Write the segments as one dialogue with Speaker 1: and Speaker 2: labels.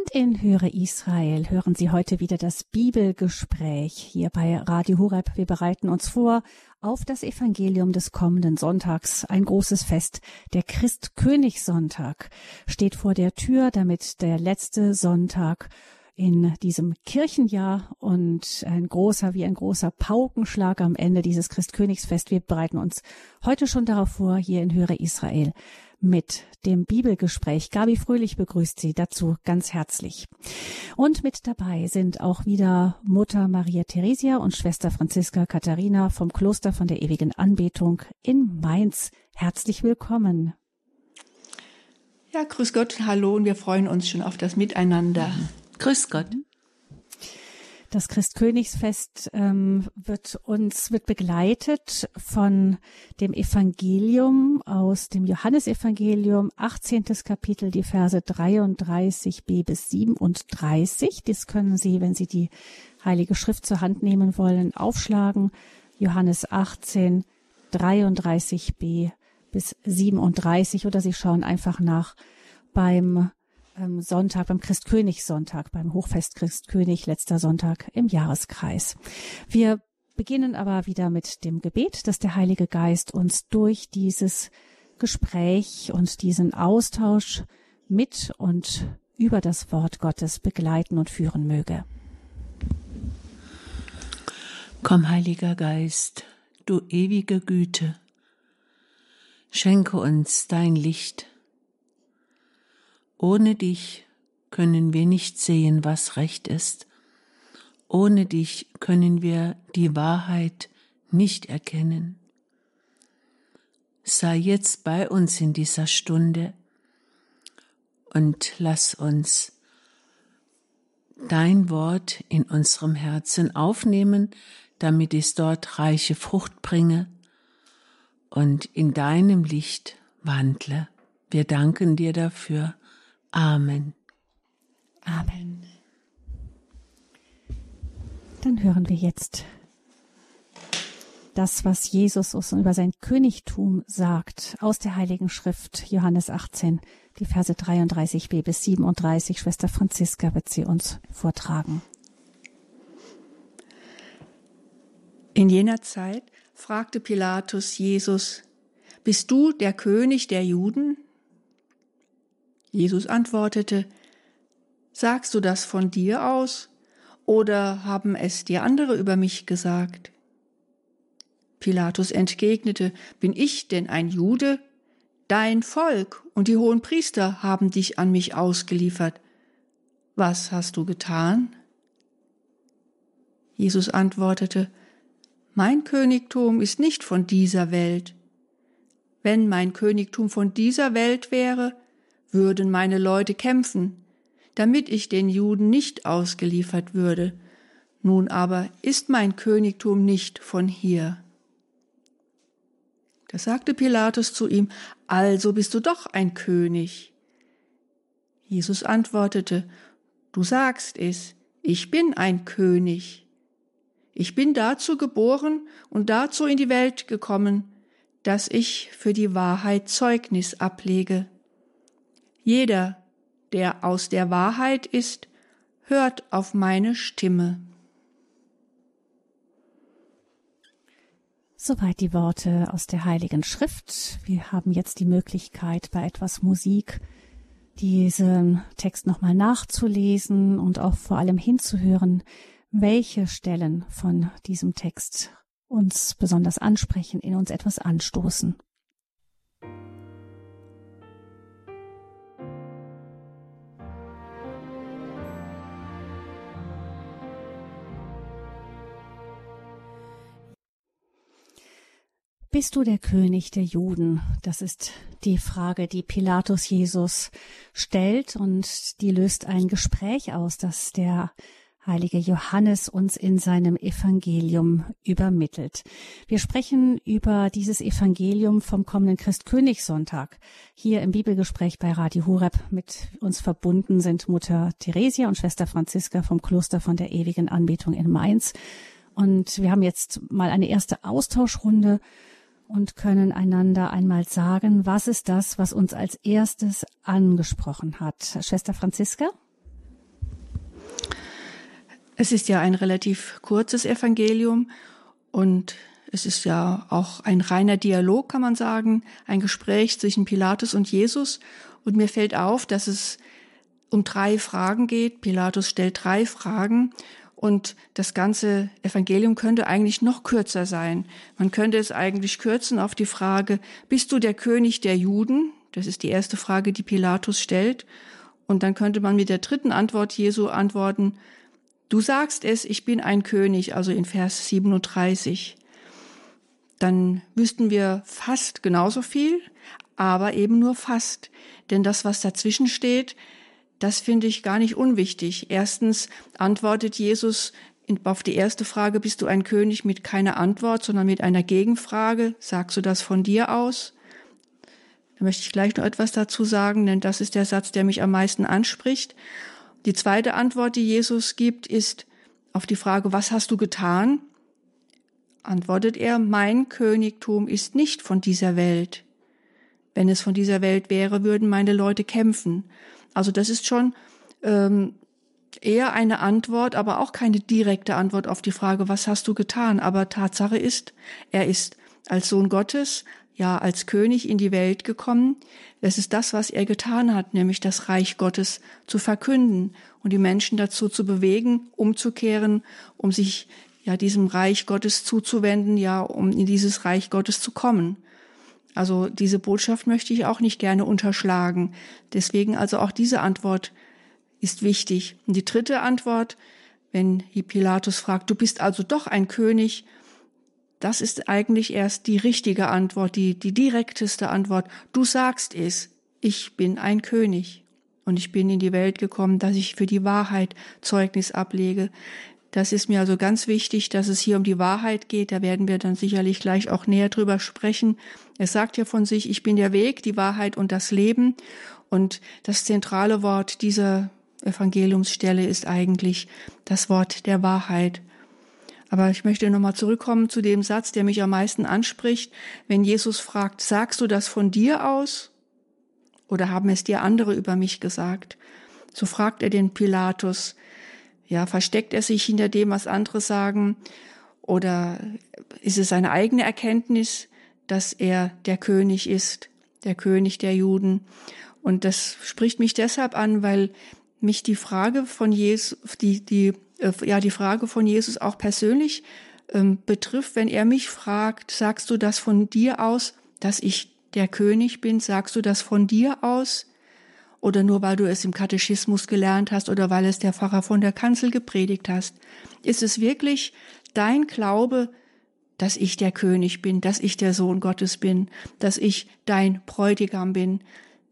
Speaker 1: Und in Höre Israel hören Sie heute wieder das Bibelgespräch hier bei Radio Horeb. Wir bereiten uns vor auf das Evangelium des kommenden Sonntags. Ein großes Fest. Der Christkönigssonntag steht vor der Tür, damit der letzte Sonntag in diesem Kirchenjahr und ein großer, wie ein großer Paukenschlag am Ende dieses Christkönigsfest. Wir bereiten uns heute schon darauf vor, hier in Höre Israel mit dem Bibelgespräch. Gabi Fröhlich begrüßt Sie dazu ganz herzlich. Und mit dabei sind auch wieder Mutter Maria Theresia und Schwester Franziska Katharina vom Kloster von der ewigen Anbetung in Mainz. Herzlich willkommen.
Speaker 2: Ja, grüß Gott, hallo und wir freuen uns schon auf das Miteinander.
Speaker 1: Grüß Gott. Das Christkönigsfest ähm, wird uns wird begleitet von dem Evangelium aus dem Johannesevangelium, 18. Kapitel, die Verse 33b bis 37. Das können Sie, wenn Sie die Heilige Schrift zur Hand nehmen wollen, aufschlagen. Johannes 18, 33b bis 37 oder Sie schauen einfach nach beim ähm, Sonntag, beim Christkönigssonntag, beim Hochfest Christkönig, letzter Sonntag im Jahreskreis. Wir beginnen aber wieder mit dem Gebet, dass der Heilige Geist uns durch dieses Gespräch und diesen Austausch mit und über das Wort Gottes begleiten und führen möge.
Speaker 3: Komm, Heiliger Geist, du ewige Güte, schenke uns dein Licht ohne dich können wir nicht sehen, was recht ist. Ohne dich können wir die Wahrheit nicht erkennen. Sei jetzt bei uns in dieser Stunde und lass uns dein Wort in unserem Herzen aufnehmen, damit es dort reiche Frucht bringe und in deinem Licht wandle. Wir danken dir dafür. Amen.
Speaker 1: Amen. Dann hören wir jetzt das, was Jesus uns über sein Königtum sagt, aus der Heiligen Schrift, Johannes 18, die Verse 33b bis 37. Schwester Franziska wird sie uns vortragen.
Speaker 2: In jener Zeit fragte Pilatus Jesus, Bist du der König der Juden? Jesus antwortete, Sagst du das von dir aus oder haben es dir andere über mich gesagt? Pilatus entgegnete, Bin ich denn ein Jude? Dein Volk und die hohen Priester haben dich an mich ausgeliefert. Was hast du getan? Jesus antwortete, Mein Königtum ist nicht von dieser Welt. Wenn mein Königtum von dieser Welt wäre, würden meine Leute kämpfen, damit ich den Juden nicht ausgeliefert würde. Nun aber ist mein Königtum nicht von hier. Da sagte Pilatus zu ihm, also bist du doch ein König. Jesus antwortete, du sagst es, ich bin ein König. Ich bin dazu geboren und dazu in die Welt gekommen, dass ich für die Wahrheit Zeugnis ablege. Jeder, der aus der Wahrheit ist, hört auf meine Stimme.
Speaker 1: Soweit die Worte aus der Heiligen Schrift. Wir haben jetzt die Möglichkeit, bei etwas Musik diesen Text nochmal nachzulesen und auch vor allem hinzuhören, welche Stellen von diesem Text uns besonders ansprechen, in uns etwas anstoßen. Bist du der König der Juden? Das ist die Frage, die Pilatus Jesus stellt und die löst ein Gespräch aus, das der heilige Johannes uns in seinem Evangelium übermittelt. Wir sprechen über dieses Evangelium vom kommenden Christkönigssonntag. Hier im Bibelgespräch bei Radio Horeb mit uns verbunden sind Mutter Theresia und Schwester Franziska vom Kloster von der ewigen Anbetung in Mainz. Und wir haben jetzt mal eine erste Austauschrunde und können einander einmal sagen, was ist das, was uns als erstes angesprochen hat. Schwester Franziska?
Speaker 2: Es ist ja ein relativ kurzes Evangelium und es ist ja auch ein reiner Dialog, kann man sagen, ein Gespräch zwischen Pilatus und Jesus. Und mir fällt auf, dass es um drei Fragen geht. Pilatus stellt drei Fragen und das ganze Evangelium könnte eigentlich noch kürzer sein. Man könnte es eigentlich kürzen auf die Frage, bist du der König der Juden? Das ist die erste Frage, die Pilatus stellt. Und dann könnte man mit der dritten Antwort Jesu antworten, Du sagst es, ich bin ein König, also in Vers 37. Dann wüssten wir fast genauso viel, aber eben nur fast. Denn das, was dazwischen steht, das finde ich gar nicht unwichtig. Erstens antwortet Jesus auf die erste Frage, bist du ein König mit keiner Antwort, sondern mit einer Gegenfrage, sagst du das von dir aus? Da möchte ich gleich noch etwas dazu sagen, denn das ist der Satz, der mich am meisten anspricht. Die zweite Antwort, die Jesus gibt, ist auf die Frage, was hast du getan? Antwortet er, mein Königtum ist nicht von dieser Welt. Wenn es von dieser Welt wäre, würden meine Leute kämpfen. Also das ist schon ähm, eher eine Antwort, aber auch keine direkte Antwort auf die Frage, was hast du getan? Aber Tatsache ist, er ist als Sohn Gottes, ja als König in die Welt gekommen. Das ist das, was er getan hat, nämlich das Reich Gottes zu verkünden und die Menschen dazu zu bewegen, umzukehren, um sich ja diesem Reich Gottes zuzuwenden, ja, um in dieses Reich Gottes zu kommen. Also diese Botschaft möchte ich auch nicht gerne unterschlagen. Deswegen also auch diese Antwort ist wichtig. Und die dritte Antwort, wenn Pilatus fragt, du bist also doch ein König, das ist eigentlich erst die richtige Antwort, die, die direkteste Antwort. Du sagst es, ich bin ein König und ich bin in die Welt gekommen, dass ich für die Wahrheit Zeugnis ablege. Das ist mir also ganz wichtig, dass es hier um die Wahrheit geht. Da werden wir dann sicherlich gleich auch näher drüber sprechen. Er sagt ja von sich, ich bin der Weg, die Wahrheit und das Leben. Und das zentrale Wort dieser Evangeliumsstelle ist eigentlich das Wort der Wahrheit. Aber ich möchte nochmal zurückkommen zu dem Satz, der mich am meisten anspricht. Wenn Jesus fragt, sagst du das von dir aus? Oder haben es dir andere über mich gesagt? So fragt er den Pilatus. Ja, versteckt er sich hinter dem, was andere sagen? Oder ist es seine eigene Erkenntnis, dass er der König ist, der König der Juden? Und das spricht mich deshalb an, weil mich die Frage von Jesus, die, die äh, ja die Frage von Jesus auch persönlich ähm, betrifft, wenn er mich fragt, sagst du das von dir aus, dass ich der König bin, sagst du das von dir aus? Oder nur weil du es im Katechismus gelernt hast oder weil es der Pfarrer von der Kanzel gepredigt hast? Ist es wirklich dein Glaube, dass ich der König bin, dass ich der Sohn Gottes bin, dass ich dein Bräutigam bin?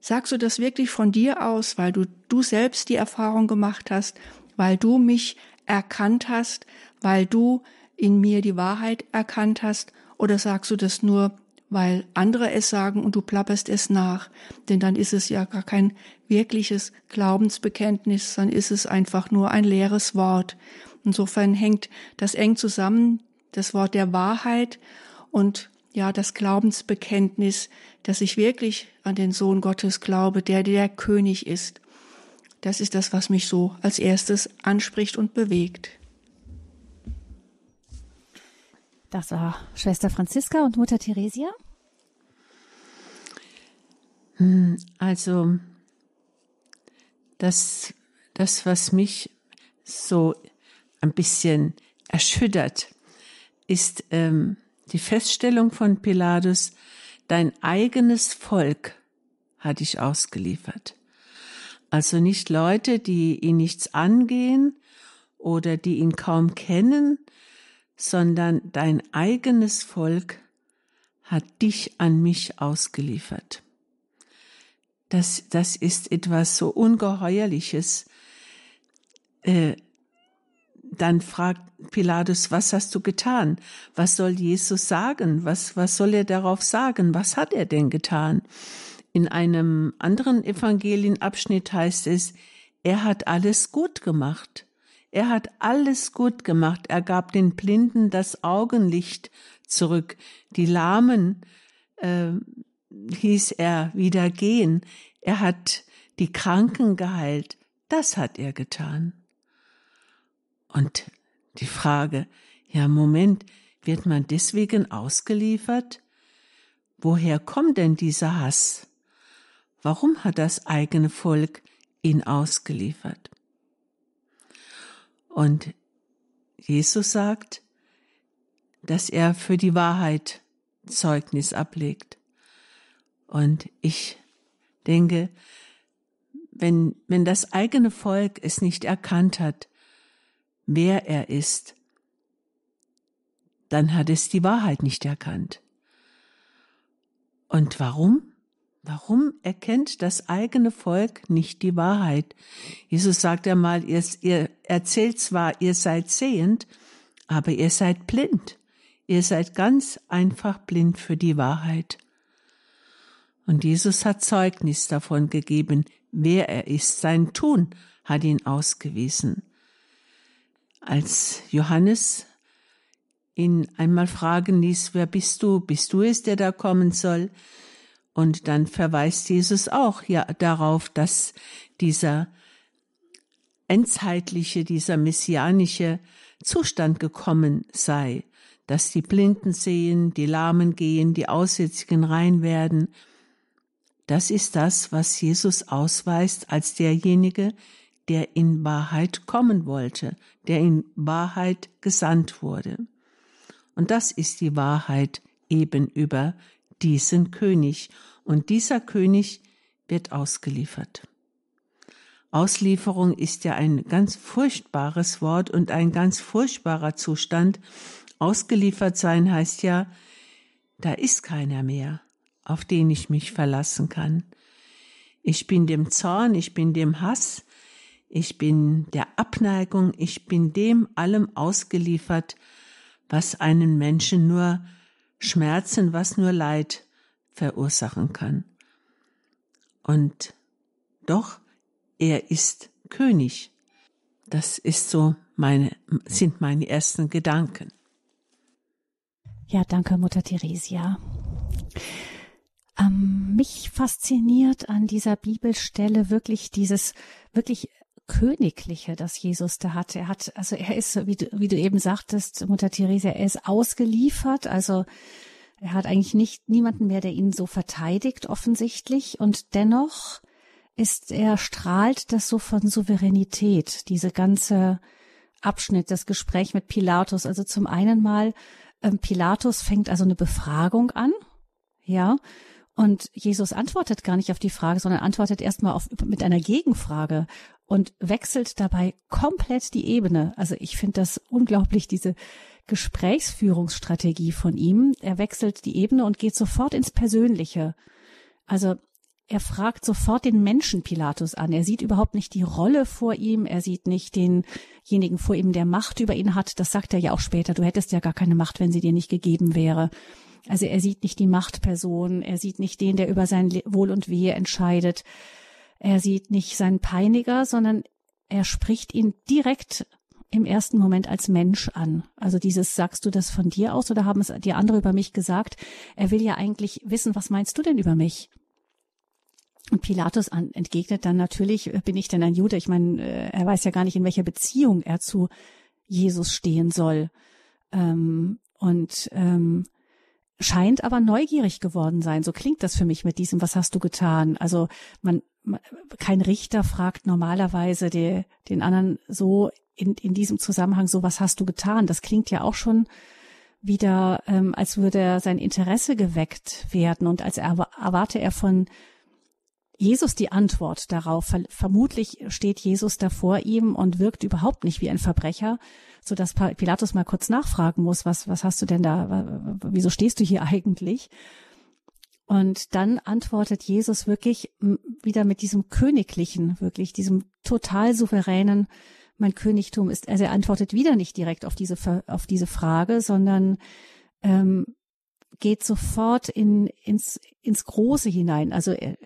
Speaker 2: Sagst du das wirklich von dir aus, weil du, du selbst die Erfahrung gemacht hast, weil du mich erkannt hast, weil du in mir die Wahrheit erkannt hast, oder sagst du das nur, weil andere es sagen und du plapperst es nach? Denn dann ist es ja gar kein wirkliches Glaubensbekenntnis, dann ist es einfach nur ein leeres Wort. Insofern hängt das eng zusammen, das Wort der Wahrheit und ja, das Glaubensbekenntnis, dass ich wirklich an den Sohn Gottes glaube, der der König ist. Das ist das, was mich so als erstes anspricht und bewegt.
Speaker 1: Das war Schwester Franziska und Mutter Theresia.
Speaker 3: Hm, also, das, das, was mich so ein bisschen erschüttert, ist ähm, die Feststellung von Pilatus, dein eigenes Volk hat dich ausgeliefert. Also nicht Leute, die ihn nichts angehen oder die ihn kaum kennen, sondern dein eigenes Volk hat dich an mich ausgeliefert. Das, das ist etwas so Ungeheuerliches. Äh, dann fragt Pilatus, was hast du getan? Was soll Jesus sagen? Was, was soll er darauf sagen? Was hat er denn getan? In einem anderen Evangelienabschnitt heißt es, er hat alles gut gemacht. Er hat alles gut gemacht. Er gab den Blinden das Augenlicht zurück. Die Lahmen äh, hieß er wieder gehen. Er hat die Kranken geheilt. Das hat er getan. Und die Frage, ja, Moment, wird man deswegen ausgeliefert? Woher kommt denn dieser Hass? Warum hat das eigene Volk ihn ausgeliefert? Und Jesus sagt, dass er für die Wahrheit Zeugnis ablegt. Und ich denke, wenn, wenn das eigene Volk es nicht erkannt hat, wer er ist, dann hat es die Wahrheit nicht erkannt. Und warum? Warum erkennt das eigene Volk nicht die Wahrheit? Jesus sagt einmal, ihr, ihr erzählt zwar, ihr seid sehend, aber ihr seid blind. Ihr seid ganz einfach blind für die Wahrheit. Und Jesus hat Zeugnis davon gegeben, wer er ist. Sein Tun hat ihn ausgewiesen. Als Johannes ihn einmal fragen ließ, wer bist du? Bist du es, der da kommen soll? Und dann verweist Jesus auch ja darauf, dass dieser endzeitliche, dieser messianische Zustand gekommen sei, dass die Blinden sehen, die Lahmen gehen, die Aussätzigen rein werden. Das ist das, was Jesus ausweist als derjenige, der in Wahrheit kommen wollte, der in Wahrheit gesandt wurde. Und das ist die Wahrheit eben über diesen König. Und dieser König wird ausgeliefert. Auslieferung ist ja ein ganz furchtbares Wort und ein ganz furchtbarer Zustand. Ausgeliefert sein heißt ja, da ist keiner mehr, auf den ich mich verlassen kann. Ich bin dem Zorn, ich bin dem Hass, ich bin der Abneigung, ich bin dem allem ausgeliefert, was einen Menschen nur Schmerzen, was nur Leid verursachen kann. Und doch, er ist König. Das ist so meine, sind meine ersten Gedanken.
Speaker 1: Ja, danke, Mutter Theresia. Ähm, mich fasziniert an dieser Bibelstelle wirklich dieses wirklich Königliche, das Jesus da hat. Er hat, also er ist, wie du, wie du eben sagtest, Mutter Therese, er ist ausgeliefert, also er hat eigentlich nicht niemanden mehr, der ihn so verteidigt, offensichtlich, und dennoch ist er strahlt das so von Souveränität, diese ganze Abschnitt, das Gespräch mit Pilatus. Also zum einen mal, ähm, Pilatus fängt also eine Befragung an, ja, und Jesus antwortet gar nicht auf die Frage, sondern antwortet erstmal auf, mit einer Gegenfrage und wechselt dabei komplett die Ebene. Also ich finde das unglaublich, diese Gesprächsführungsstrategie von ihm. Er wechselt die Ebene und geht sofort ins Persönliche. Also er fragt sofort den Menschen Pilatus an. Er sieht überhaupt nicht die Rolle vor ihm. Er sieht nicht denjenigen vor ihm, der Macht über ihn hat. Das sagt er ja auch später. Du hättest ja gar keine Macht, wenn sie dir nicht gegeben wäre. Also er sieht nicht die Machtperson. Er sieht nicht den, der über sein Wohl und Wehe entscheidet. Er sieht nicht seinen Peiniger, sondern er spricht ihn direkt im ersten Moment als Mensch an. Also dieses, sagst du das von dir aus oder haben es die andere über mich gesagt? Er will ja eigentlich wissen, was meinst du denn über mich? Und Pilatus an, entgegnet dann natürlich, bin ich denn ein Jude? Ich meine, äh, er weiß ja gar nicht, in welcher Beziehung er zu Jesus stehen soll. Ähm, und ähm, scheint aber neugierig geworden sein. So klingt das für mich mit diesem, was hast du getan? Also man, man kein Richter fragt normalerweise die, den anderen so in, in diesem Zusammenhang so, was hast du getan? Das klingt ja auch schon wieder, ähm, als würde sein Interesse geweckt werden und als er, erwarte er von Jesus die Antwort darauf. Vermutlich steht Jesus da vor ihm und wirkt überhaupt nicht wie ein Verbrecher, so dass Pilatus mal kurz nachfragen muss, was, was hast du denn da, wieso stehst du hier eigentlich? Und dann antwortet Jesus wirklich wieder mit diesem königlichen, wirklich diesem total souveränen, mein Königtum ist, also er antwortet wieder nicht direkt auf diese, auf diese Frage, sondern ähm, geht sofort in, ins, ins Große hinein. Also er,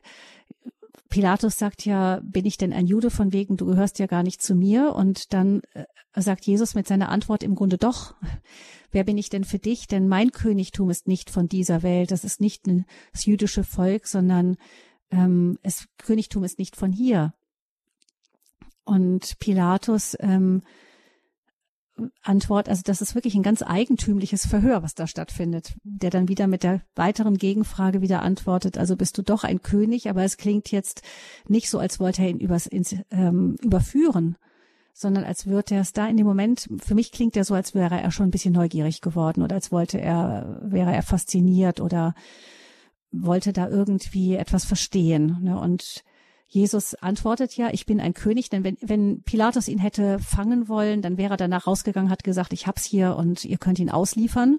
Speaker 1: Pilatus sagt ja, bin ich denn ein Jude von wegen, du gehörst ja gar nicht zu mir. Und dann äh, sagt Jesus mit seiner Antwort im Grunde doch, wer bin ich denn für dich? Denn mein Königtum ist nicht von dieser Welt. Das ist nicht das jüdische Volk, sondern ähm, das Königtum ist nicht von hier. Und Pilatus ähm, Antwort, also das ist wirklich ein ganz eigentümliches Verhör, was da stattfindet, der dann wieder mit der weiteren Gegenfrage wieder antwortet, also bist du doch ein König, aber es klingt jetzt nicht so, als wollte er ihn übers, ins, ähm, überführen, sondern als würde er es da in dem Moment, für mich klingt er so, als wäre er schon ein bisschen neugierig geworden oder als wollte er, wäre er fasziniert oder wollte da irgendwie etwas verstehen. Ne? Und Jesus antwortet ja, ich bin ein König, denn wenn, wenn Pilatus ihn hätte fangen wollen, dann wäre er danach rausgegangen, hat gesagt, ich hab's hier und ihr könnt ihn ausliefern.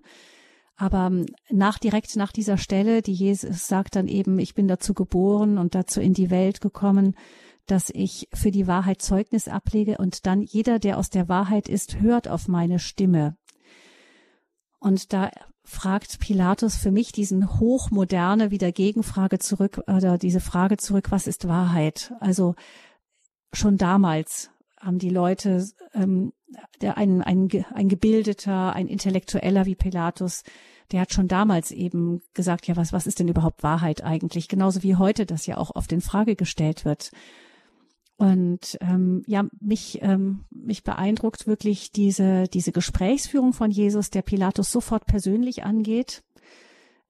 Speaker 1: Aber ähm, nach, direkt nach dieser Stelle, die Jesus sagt dann eben, ich bin dazu geboren und dazu in die Welt gekommen, dass ich für die Wahrheit Zeugnis ablege und dann jeder, der aus der Wahrheit ist, hört auf meine Stimme. Und da fragt Pilatus für mich diesen hochmoderne wieder Gegenfrage zurück oder diese Frage zurück, was ist Wahrheit? Also schon damals haben die Leute, ähm, der ein, ein, ein gebildeter, ein intellektueller wie Pilatus, der hat schon damals eben gesagt, ja, was, was ist denn überhaupt Wahrheit eigentlich? Genauso wie heute das ja auch oft in Frage gestellt wird. Und ähm, ja, mich, ähm, mich beeindruckt wirklich diese, diese Gesprächsführung von Jesus, der Pilatus sofort persönlich angeht,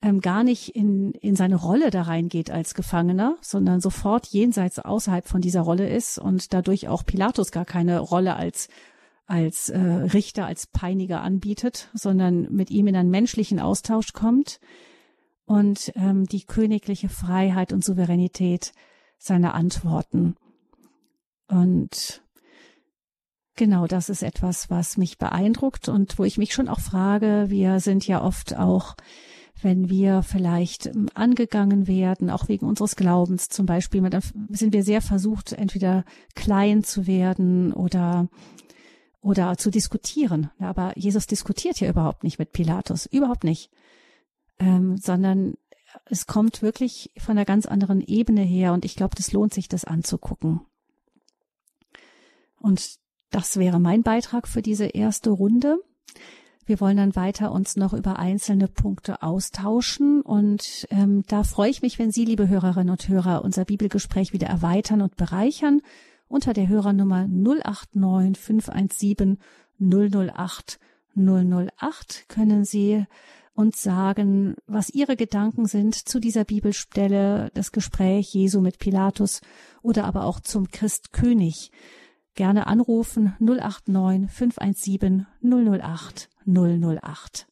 Speaker 1: ähm, gar nicht in, in seine Rolle da reingeht als Gefangener, sondern sofort jenseits außerhalb von dieser Rolle ist und dadurch auch Pilatus gar keine Rolle als als äh, Richter, als Peiniger anbietet, sondern mit ihm in einen menschlichen Austausch kommt und ähm, die königliche Freiheit und Souveränität seiner Antworten und Genau, das ist etwas, was mich beeindruckt und wo ich mich schon auch frage, wir sind ja oft auch, wenn wir vielleicht ähm, angegangen werden, auch wegen unseres Glaubens zum Beispiel, dann sind wir sehr versucht, entweder klein zu werden oder oder zu diskutieren. Aber Jesus diskutiert ja überhaupt nicht mit Pilatus, überhaupt nicht, ähm, sondern es kommt wirklich von einer ganz anderen Ebene her und ich glaube, das lohnt sich, das anzugucken. Und das wäre mein Beitrag für diese erste Runde. Wir wollen dann weiter uns noch über einzelne Punkte austauschen und ähm, da freue ich mich, wenn Sie, liebe Hörerinnen und Hörer, unser Bibelgespräch wieder erweitern und bereichern. Unter der Hörernummer 089 517 008 008 können Sie uns sagen, was Ihre Gedanken sind zu dieser Bibelstelle, das Gespräch Jesu mit Pilatus oder aber auch zum Christkönig gerne anrufen 089 517 008 008.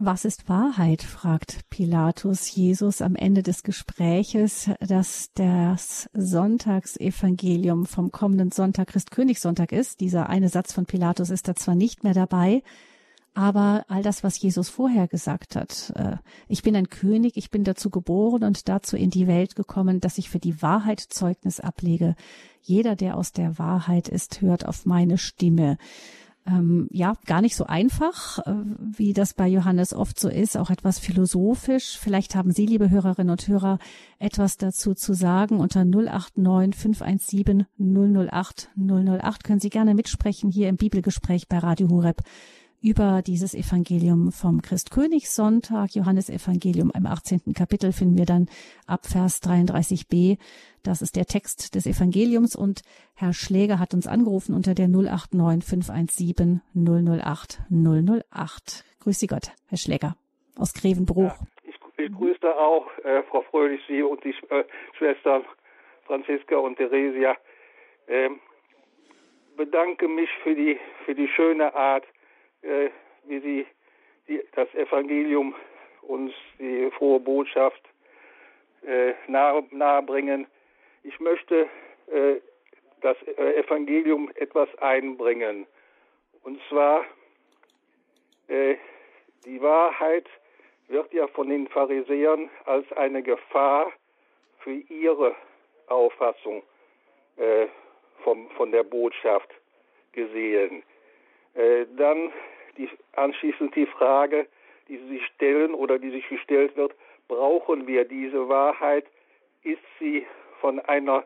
Speaker 1: Was ist Wahrheit? fragt Pilatus Jesus am Ende des Gespräches, dass das Sonntagsevangelium vom kommenden Sonntag Christkönigssonntag ist. Dieser eine Satz von Pilatus ist da zwar nicht mehr dabei, aber all das, was Jesus vorher gesagt hat, äh, ich bin ein König, ich bin dazu geboren und dazu in die Welt gekommen, dass ich für die Wahrheit Zeugnis ablege. Jeder, der aus der Wahrheit ist, hört auf meine Stimme ähm, ja gar nicht so einfach, äh, wie das bei Johannes oft so ist, auch etwas philosophisch. Vielleicht haben Sie, liebe Hörerinnen und Hörer, etwas dazu zu sagen. Unter 089 517 008 008 können Sie gerne mitsprechen hier im Bibelgespräch bei Radio Horeb über dieses Evangelium vom Christkönigssonntag, Johannes Evangelium im 18. Kapitel finden wir dann ab Vers 33b. Das ist der Text des Evangeliums und Herr Schläger hat uns angerufen unter der 089 517 008 008. Grüß Sie Gott, Herr Schläger aus Grevenbruch. Ja,
Speaker 4: ich, ich grüße auch äh, Frau Fröhlich, Sie und die äh, Schwestern Franziska und Theresia. Ähm, bedanke mich für die für die schöne Art, äh, wie sie die, das Evangelium uns die frohe Botschaft äh, nahe, nahebringen. Ich möchte äh, das äh, Evangelium etwas einbringen. Und zwar, äh, die Wahrheit wird ja von den Pharisäern als eine Gefahr für ihre Auffassung äh, vom, von der Botschaft gesehen. Äh, dann die, anschließend die Frage, die Sie sich stellen oder die sich gestellt wird, brauchen wir diese Wahrheit? Ist sie von einer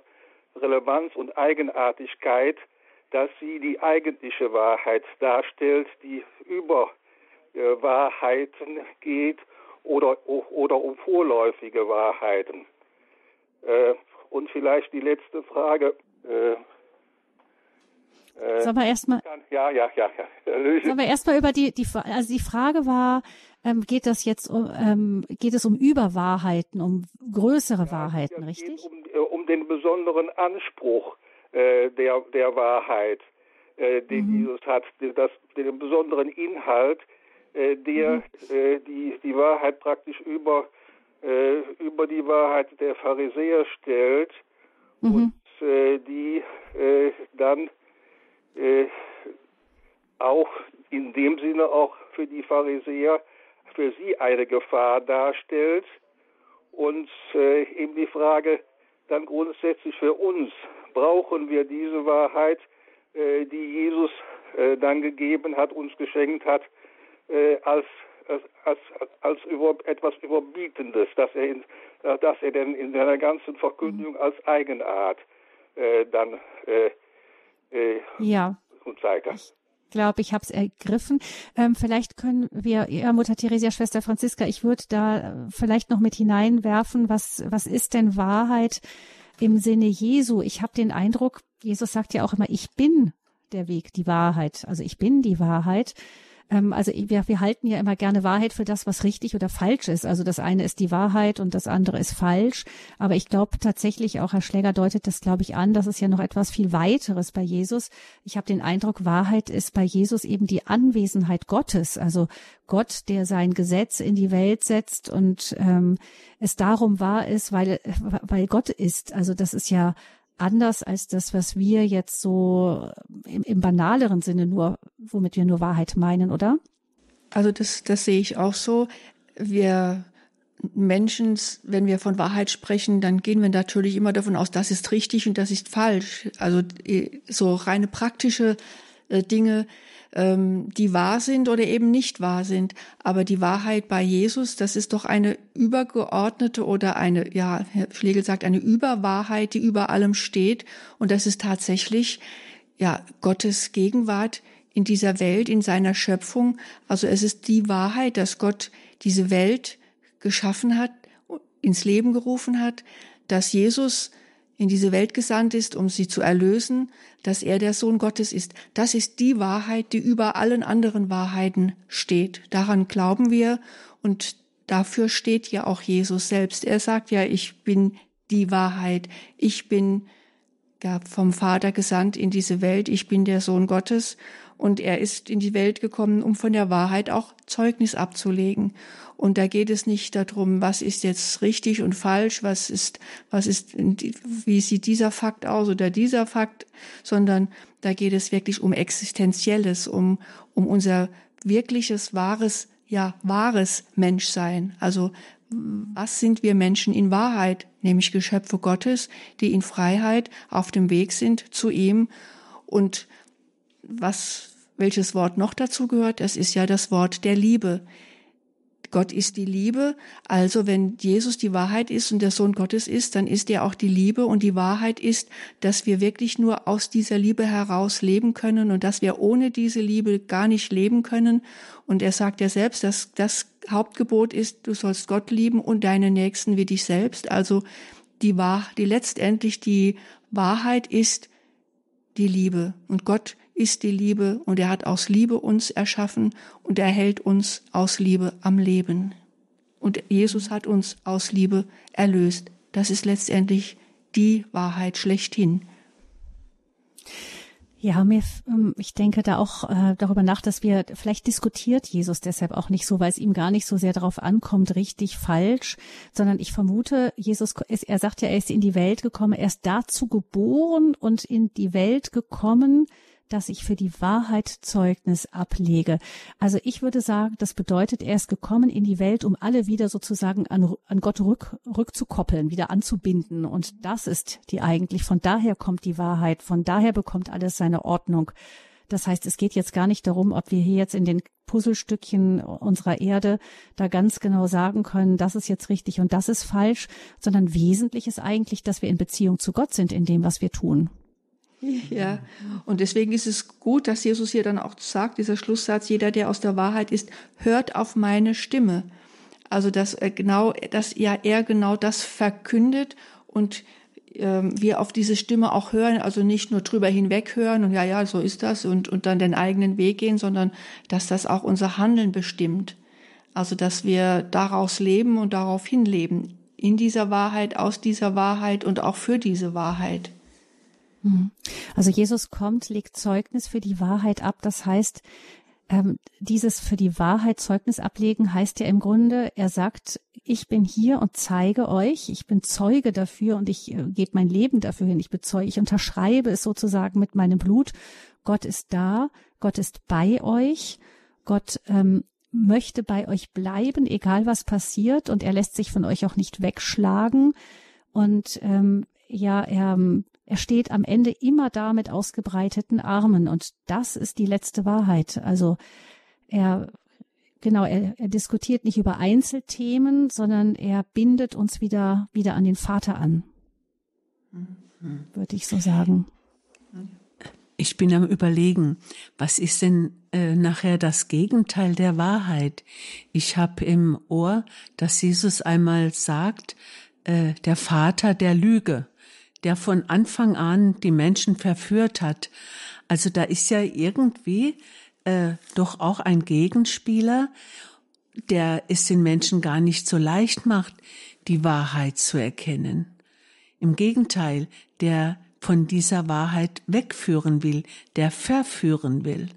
Speaker 4: Relevanz und Eigenartigkeit, dass sie die eigentliche Wahrheit darstellt, die über äh, Wahrheiten geht oder, oder um vorläufige Wahrheiten. Äh, und vielleicht die letzte Frage. Äh,
Speaker 1: äh, Sollen wir erstmal.
Speaker 4: Ja, ja, ja, ja.
Speaker 1: Sollen wir erstmal über die, die, also die Frage war, ähm, geht das jetzt um, ähm, geht es um Überwahrheiten, um größere ja, Wahrheiten, richtig?
Speaker 4: Um, äh, um, den besonderen Anspruch äh, der, der Wahrheit, äh, den mhm. Jesus hat, das, den besonderen Inhalt, äh, der mhm. Äh, die, die Wahrheit praktisch über, äh, über die Wahrheit der Pharisäer stellt mhm. und die dann auch in dem Sinne auch für die Pharisäer für sie eine Gefahr darstellt. Und äh, eben die Frage dann grundsätzlich für uns, brauchen wir diese Wahrheit, äh, die Jesus äh, dann gegeben hat, uns geschenkt hat, äh, als, als, als, als über, etwas Überbietendes, dass er, in, dass er denn in seiner ganzen Verkündigung als Eigenart äh, dann äh,
Speaker 1: ja.
Speaker 4: uns zeigt. Ich
Speaker 1: glaube, ich habe es ergriffen. Ähm, vielleicht können wir, ja, Mutter Theresia, Schwester Franziska, ich würde da äh, vielleicht noch mit hineinwerfen, was, was ist denn Wahrheit im Sinne Jesu? Ich habe den Eindruck, Jesus sagt ja auch immer, ich bin der Weg, die Wahrheit. Also ich bin die Wahrheit. Ähm, also wir, wir halten ja immer gerne Wahrheit für das, was richtig oder falsch ist. Also das eine ist die Wahrheit und das andere ist falsch. Aber ich glaube tatsächlich, auch Herr Schläger deutet das, glaube ich, an, dass es ja noch etwas viel weiteres bei Jesus. Ich habe den Eindruck, Wahrheit ist bei Jesus eben die Anwesenheit Gottes. Also Gott, der sein Gesetz in die Welt setzt und ähm, es darum wahr ist, weil, weil Gott ist. Also das ist ja anders als das, was wir jetzt so im, im banaleren Sinne nur, womit wir nur Wahrheit meinen, oder?
Speaker 2: Also das, das sehe ich auch so. Wir Menschen, wenn wir von Wahrheit sprechen, dann gehen wir natürlich immer davon aus, das ist richtig und das ist falsch. Also äh, so reine praktische äh, Dinge ähm, die wahr sind oder eben nicht wahr sind. Aber die Wahrheit bei Jesus, das ist doch eine übergeordnete oder eine, ja, Herr Schlegel sagt, eine Überwahrheit, die über allem steht. Und das ist tatsächlich, ja, Gottes Gegenwart in dieser Welt, in seiner Schöpfung. Also es ist die Wahrheit, dass Gott diese Welt geschaffen hat, ins Leben gerufen hat, dass Jesus in diese Welt gesandt ist, um sie zu erlösen, dass er der Sohn Gottes ist. Das ist die Wahrheit, die über allen anderen Wahrheiten steht. Daran glauben wir und dafür steht ja auch Jesus selbst. Er sagt ja, ich bin die Wahrheit. Ich bin ja, vom Vater gesandt in diese Welt. Ich bin der Sohn Gottes und er ist in die Welt gekommen, um von der Wahrheit auch Zeugnis abzulegen. Und da geht es nicht darum, was ist jetzt richtig und falsch, was ist, was ist, wie sieht dieser Fakt aus oder dieser Fakt, sondern da geht es wirklich um Existenzielles, um, um unser wirkliches, wahres, ja, wahres Menschsein. Also, was sind wir Menschen in Wahrheit? Nämlich Geschöpfe Gottes, die in Freiheit auf dem Weg sind zu ihm und was welches Wort noch dazu gehört? Das ist ja das Wort der Liebe. Gott ist die Liebe. Also wenn Jesus die Wahrheit ist und der Sohn Gottes ist, dann ist er auch die Liebe. Und die Wahrheit ist, dass wir wirklich nur aus dieser Liebe heraus leben können und dass wir ohne diese Liebe gar nicht leben können. Und er sagt ja selbst, dass das Hauptgebot ist, du sollst Gott lieben und deine Nächsten wie dich selbst. Also die Wahr, die letztendlich die Wahrheit ist die Liebe. Und Gott ist die Liebe und er hat aus Liebe uns erschaffen und er hält uns aus Liebe am Leben. Und Jesus hat uns aus Liebe erlöst. Das ist letztendlich die Wahrheit schlechthin.
Speaker 1: Ja, mir, ähm, ich denke da auch äh, darüber nach, dass wir, vielleicht diskutiert Jesus deshalb auch nicht so, weil es ihm gar nicht so sehr darauf ankommt, richtig, falsch, sondern ich vermute, Jesus, er sagt ja, er ist in die Welt gekommen, er ist dazu geboren und in die Welt gekommen, dass ich für die Wahrheit Zeugnis ablege. Also ich würde sagen, das bedeutet, er ist gekommen in die Welt, um alle wieder sozusagen an, an Gott rück, rückzukoppeln, wieder anzubinden. Und das ist die eigentlich, von daher kommt die Wahrheit, von daher bekommt alles seine Ordnung. Das heißt, es geht jetzt gar nicht darum, ob wir hier jetzt in den Puzzlestückchen unserer Erde da ganz genau sagen können, das ist jetzt richtig und das ist falsch, sondern wesentlich ist eigentlich, dass wir in Beziehung zu Gott sind in dem, was wir tun.
Speaker 2: Ja, und deswegen ist es gut, dass Jesus hier dann auch sagt, dieser Schlusssatz, jeder, der aus der Wahrheit ist, hört auf meine Stimme. Also, dass er genau, dass ja er genau das verkündet und ähm, wir auf diese Stimme auch hören, also nicht nur drüber hinweg hören und ja, ja, so ist das und, und dann den eigenen Weg gehen, sondern dass das auch unser Handeln bestimmt. Also, dass wir daraus leben und darauf hinleben. In dieser Wahrheit, aus dieser Wahrheit und auch für diese Wahrheit.
Speaker 1: Mhm. Also Jesus kommt, legt Zeugnis für die Wahrheit ab. Das heißt, ähm, dieses für die Wahrheit Zeugnis ablegen heißt ja im Grunde, er sagt, ich bin hier und zeige euch, ich bin Zeuge dafür und ich äh, gebe mein Leben dafür hin, ich bezeuge, ich unterschreibe es sozusagen mit meinem Blut. Gott ist da, Gott ist bei euch, Gott ähm, möchte bei euch bleiben, egal was passiert, und er lässt sich von euch auch nicht wegschlagen. Und ähm, ja, er ähm, er steht am Ende immer da mit ausgebreiteten Armen und das ist die letzte Wahrheit. Also er, genau, er, er diskutiert nicht über Einzelthemen, sondern er bindet uns wieder, wieder an den Vater an. Würde ich so sagen.
Speaker 3: Ich bin am Überlegen, was ist denn äh, nachher das Gegenteil der Wahrheit? Ich habe im Ohr, dass Jesus einmal sagt, äh, der Vater der Lüge der von Anfang an die Menschen verführt hat. Also da ist ja irgendwie äh, doch auch ein Gegenspieler, der es den Menschen gar nicht so leicht macht, die Wahrheit zu erkennen. Im Gegenteil, der von dieser Wahrheit wegführen will, der verführen will.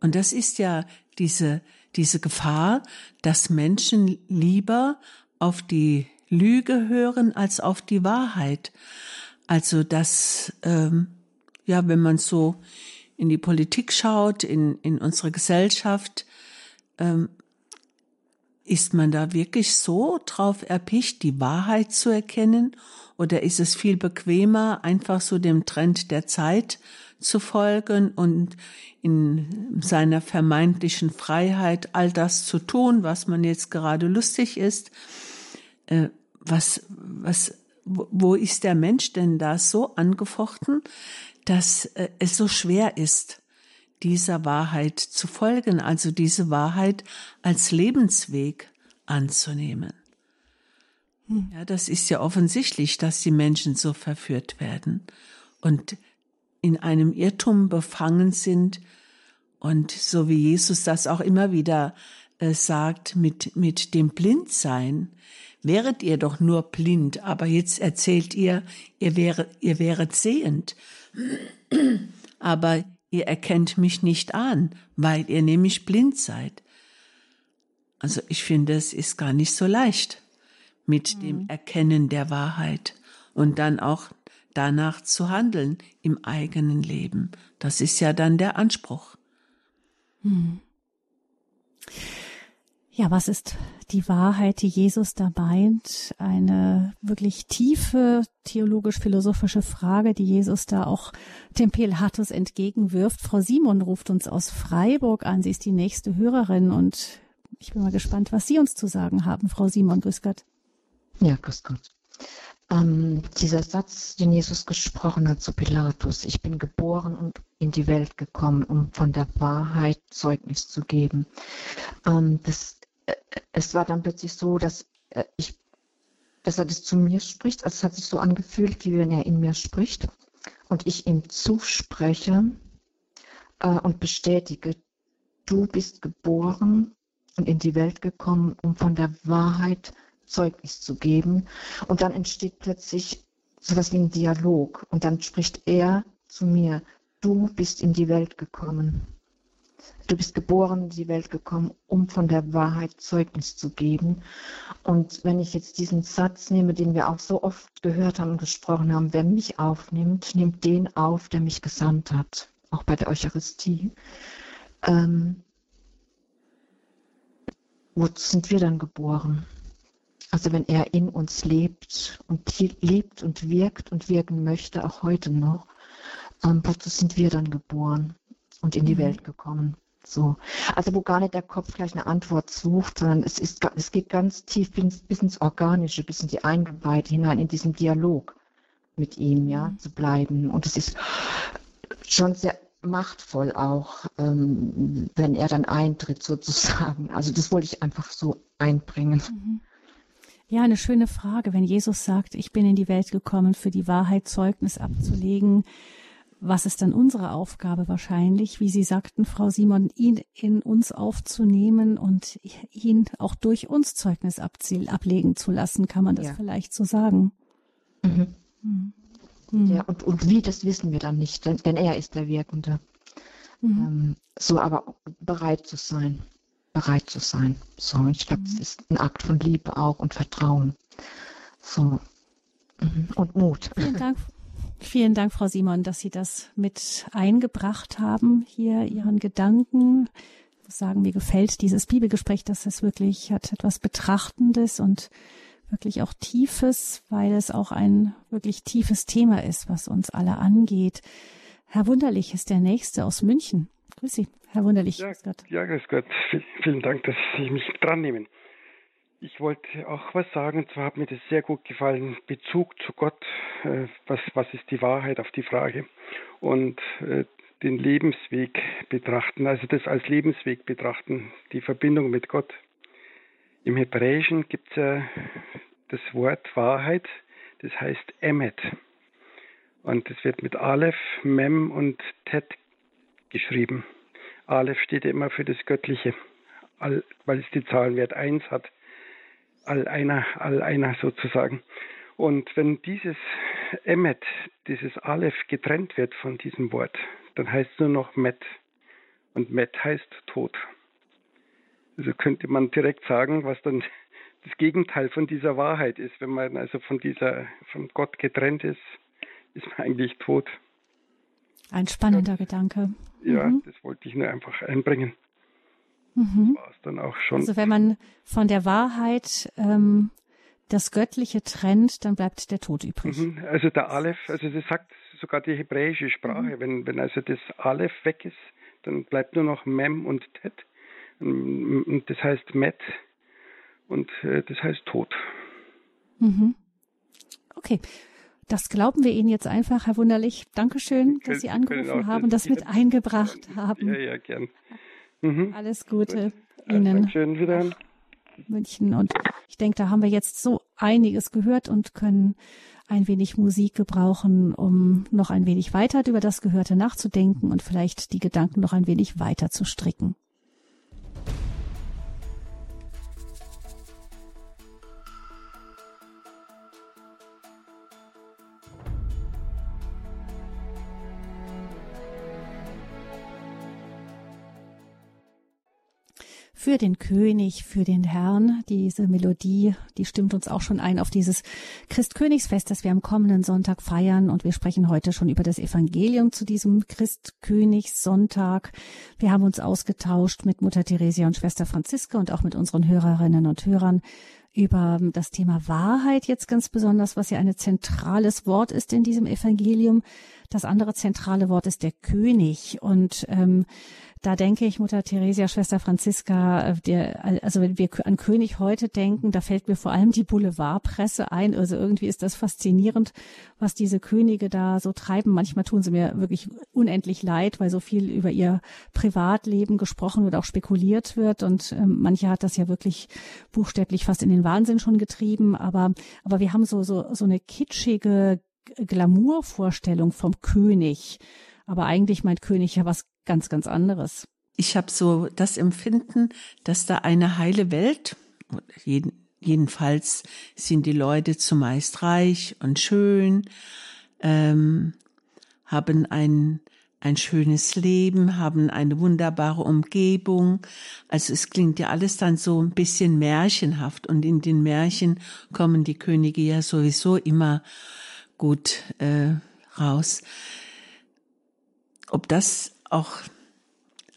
Speaker 3: Und das ist ja diese, diese Gefahr, dass Menschen lieber auf die Lüge hören als auf die Wahrheit. Also dass, ähm, ja, wenn man so in die Politik schaut, in, in unsere Gesellschaft, ähm, ist man da wirklich so drauf erpicht, die Wahrheit zu erkennen? Oder ist es viel bequemer, einfach so dem Trend der Zeit zu folgen und in seiner vermeintlichen Freiheit all das zu tun, was man jetzt gerade lustig ist? Äh, was, was wo ist der Mensch denn da so angefochten, dass äh, es so schwer ist, dieser Wahrheit zu folgen, also diese Wahrheit als Lebensweg anzunehmen. Hm. Ja, das ist ja offensichtlich, dass die Menschen so verführt werden und in einem Irrtum befangen sind und so wie Jesus das auch immer wieder äh, sagt, mit, mit dem Blindsein, wäret ihr doch nur blind, aber jetzt erzählt ihr, ihr, wäre, ihr wäret sehend. aber ihr erkennt mich nicht an, weil ihr nämlich blind seid. Also ich finde, es ist gar nicht so leicht mit mhm. dem Erkennen der Wahrheit und dann auch danach zu handeln im eigenen Leben. Das ist ja dann der Anspruch.
Speaker 1: Mhm. Ja, was ist die Wahrheit, die Jesus da meint? Eine wirklich tiefe theologisch-philosophische Frage, die Jesus da auch dem Pilatus entgegenwirft. Frau Simon ruft uns aus Freiburg an. Sie ist die nächste Hörerin und ich bin mal gespannt, was Sie uns zu sagen haben. Frau Simon, grüß Gott.
Speaker 5: Ja, grüß Gott. Ähm, dieser Satz, den Jesus gesprochen hat zu Pilatus, ich bin geboren und in die Welt gekommen, um von der Wahrheit Zeugnis zu geben. Ähm, das es war dann plötzlich so, dass äh, ich, dass er das zu mir spricht. Also es hat sich so angefühlt, wie wenn er in mir spricht und ich ihm zuspreche äh, und bestätige, du bist geboren und in die Welt gekommen, um von der Wahrheit Zeugnis zu geben. Und dann entsteht plötzlich sowas wie ein Dialog. Und dann spricht er zu mir, du bist in die Welt gekommen. Du bist geboren, in die Welt gekommen, um von der Wahrheit Zeugnis zu geben. Und wenn ich jetzt diesen Satz nehme, den wir auch so oft gehört haben und gesprochen haben, wer mich aufnimmt, nimmt den auf, der mich gesandt hat, auch bei der Eucharistie. Ähm, wozu sind wir dann geboren? Also wenn er in uns lebt und lebt und wirkt und wirken möchte, auch heute noch, ähm, wozu sind wir dann geboren? Und in die mhm. Welt gekommen. So. Also wo gar nicht der Kopf gleich eine Antwort sucht, sondern es, ist, es geht ganz tief bis, bis ins Organische, bis in die Eingeweide hinein, in diesen Dialog mit ihm, ja, zu bleiben. Und es ist schon sehr machtvoll auch, ähm, wenn er dann eintritt sozusagen. Also das wollte ich einfach so einbringen.
Speaker 1: Mhm. Ja, eine schöne Frage. Wenn Jesus sagt, ich bin in die Welt gekommen, für die Wahrheit Zeugnis abzulegen, was ist dann unsere Aufgabe wahrscheinlich, wie Sie sagten, Frau Simon, ihn in uns aufzunehmen und ihn auch durch uns Zeugnis ablegen zu lassen, kann man das ja. vielleicht so sagen?
Speaker 5: Mhm. Mhm. Ja, und, und wie, das wissen wir dann nicht, denn, denn er ist der Wirkende. Mhm. Ähm, so aber bereit zu sein, bereit zu sein. So, ich glaube, es mhm. ist ein Akt von Liebe auch und Vertrauen. So. Mhm. Und Mut.
Speaker 1: Vielen Dank. Vielen Dank, Frau Simon, dass Sie das mit eingebracht haben, hier Ihren Gedanken. Ich muss sagen, mir gefällt dieses Bibelgespräch, dass es wirklich hat etwas Betrachtendes und wirklich auch Tiefes, weil es auch ein wirklich tiefes Thema ist, was uns alle angeht. Herr Wunderlich ist der Nächste aus München. Grüß Sie, Herr Wunderlich.
Speaker 6: Ja, grüß Gott. Ja, grüß Gott. Vielen Dank, dass Sie mich dran nehmen. Ich wollte auch was sagen, und zwar hat mir das sehr gut gefallen, Bezug zu Gott, äh, was, was ist die Wahrheit auf die Frage und äh, den Lebensweg betrachten, also das als Lebensweg betrachten, die Verbindung mit Gott. Im Hebräischen gibt es ja das Wort Wahrheit, das heißt Emet. Und das wird mit Aleph, Mem und Tet geschrieben. Aleph steht immer für das Göttliche, weil es die Zahlenwert 1 hat all einer, all einer sozusagen. Und wenn dieses Emmet, dieses Aleph getrennt wird von diesem Wort, dann heißt es nur noch Met. Und Met heißt Tod. Also könnte man direkt sagen, was dann das Gegenteil von dieser Wahrheit ist. Wenn man also von dieser, von Gott getrennt ist, ist man eigentlich tot.
Speaker 1: Ein spannender ja. Gedanke.
Speaker 6: Ja, mhm. das wollte ich nur einfach einbringen. Mhm. War es dann auch schon.
Speaker 1: Also wenn man von der Wahrheit ähm, das Göttliche trennt, dann bleibt der Tod übrig.
Speaker 6: Mhm. Also der Aleph, also das sagt sogar die hebräische Sprache, mhm. wenn, wenn also das Aleph weg ist, dann bleibt nur noch Mem und Tet. Und das heißt Met und äh, das heißt Tod.
Speaker 1: Mhm. Okay. Das glauben wir Ihnen jetzt einfach, Herr Wunderlich. Dankeschön, dass Sie angerufen haben und das mit eingebracht haben.
Speaker 6: Ja, ja, gern.
Speaker 1: Mhm. Alles Gute Gut. Ihnen.
Speaker 6: Schön wieder.
Speaker 1: München. Und ich denke, da haben wir jetzt so einiges gehört und können ein wenig Musik gebrauchen, um noch ein wenig weiter über das Gehörte nachzudenken und vielleicht die Gedanken noch ein wenig weiter zu stricken. Für den König, für den Herrn. Diese Melodie, die stimmt uns auch schon ein auf dieses Christkönigsfest, das wir am kommenden Sonntag feiern. Und wir sprechen heute schon über das Evangelium zu diesem Christkönigssonntag. Wir haben uns ausgetauscht mit Mutter Theresia und Schwester Franziska und auch mit unseren Hörerinnen und Hörern über das Thema Wahrheit jetzt ganz besonders, was ja ein zentrales Wort ist in diesem Evangelium. Das andere zentrale Wort ist der König. Und ähm, da denke ich, Mutter Theresia, Schwester Franziska, äh, der, also wenn wir an König heute denken, da fällt mir vor allem die Boulevardpresse ein. Also irgendwie ist das faszinierend, was diese Könige da so treiben. Manchmal tun sie mir wirklich unendlich leid, weil so viel über ihr Privatleben gesprochen wird, auch spekuliert wird. Und ähm, manche hat das ja wirklich buchstäblich fast in den Wahnsinn schon getrieben. Aber, aber wir haben so, so, so eine kitschige Glamourvorstellung vom König. Aber eigentlich meint König ja was ganz, ganz anderes.
Speaker 3: Ich habe so das Empfinden, dass da eine heile Welt, jeden, jedenfalls sind die Leute zumeist reich und schön, ähm, haben ein, ein schönes Leben, haben eine wunderbare Umgebung. Also es klingt ja alles dann so ein bisschen märchenhaft und in den Märchen kommen die Könige ja sowieso immer gut äh, raus. Ob das auch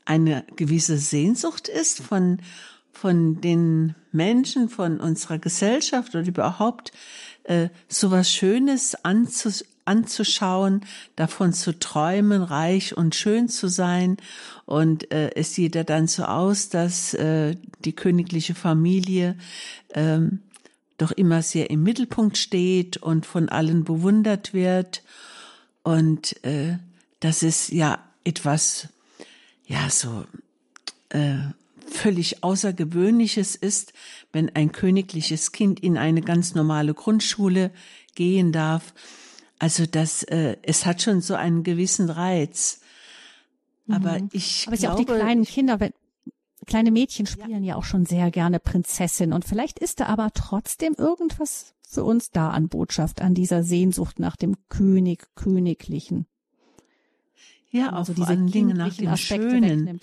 Speaker 3: eine gewisse Sehnsucht ist von, von den Menschen, von unserer Gesellschaft oder überhaupt äh, sowas Schönes anzus anzuschauen, davon zu träumen, reich und schön zu sein. Und äh, es sieht ja dann so aus, dass äh, die königliche Familie ähm, doch immer sehr im Mittelpunkt steht und von allen bewundert wird und äh, dass es ja etwas ja so äh, völlig Außergewöhnliches ist, wenn ein königliches Kind in eine ganz normale Grundschule gehen darf. Also das, äh, es hat schon so einen gewissen Reiz. Aber mhm. ich
Speaker 1: Aber
Speaker 3: es glaube,
Speaker 1: ja auch die kleinen Kinder, wenn, kleine Mädchen spielen ja. ja auch schon sehr gerne Prinzessin und vielleicht ist da aber trotzdem irgendwas für uns da an Botschaft, an dieser Sehnsucht nach dem König, Königlichen.
Speaker 3: Ja, auch also diese Dinge nach dem Aspekte Schönen.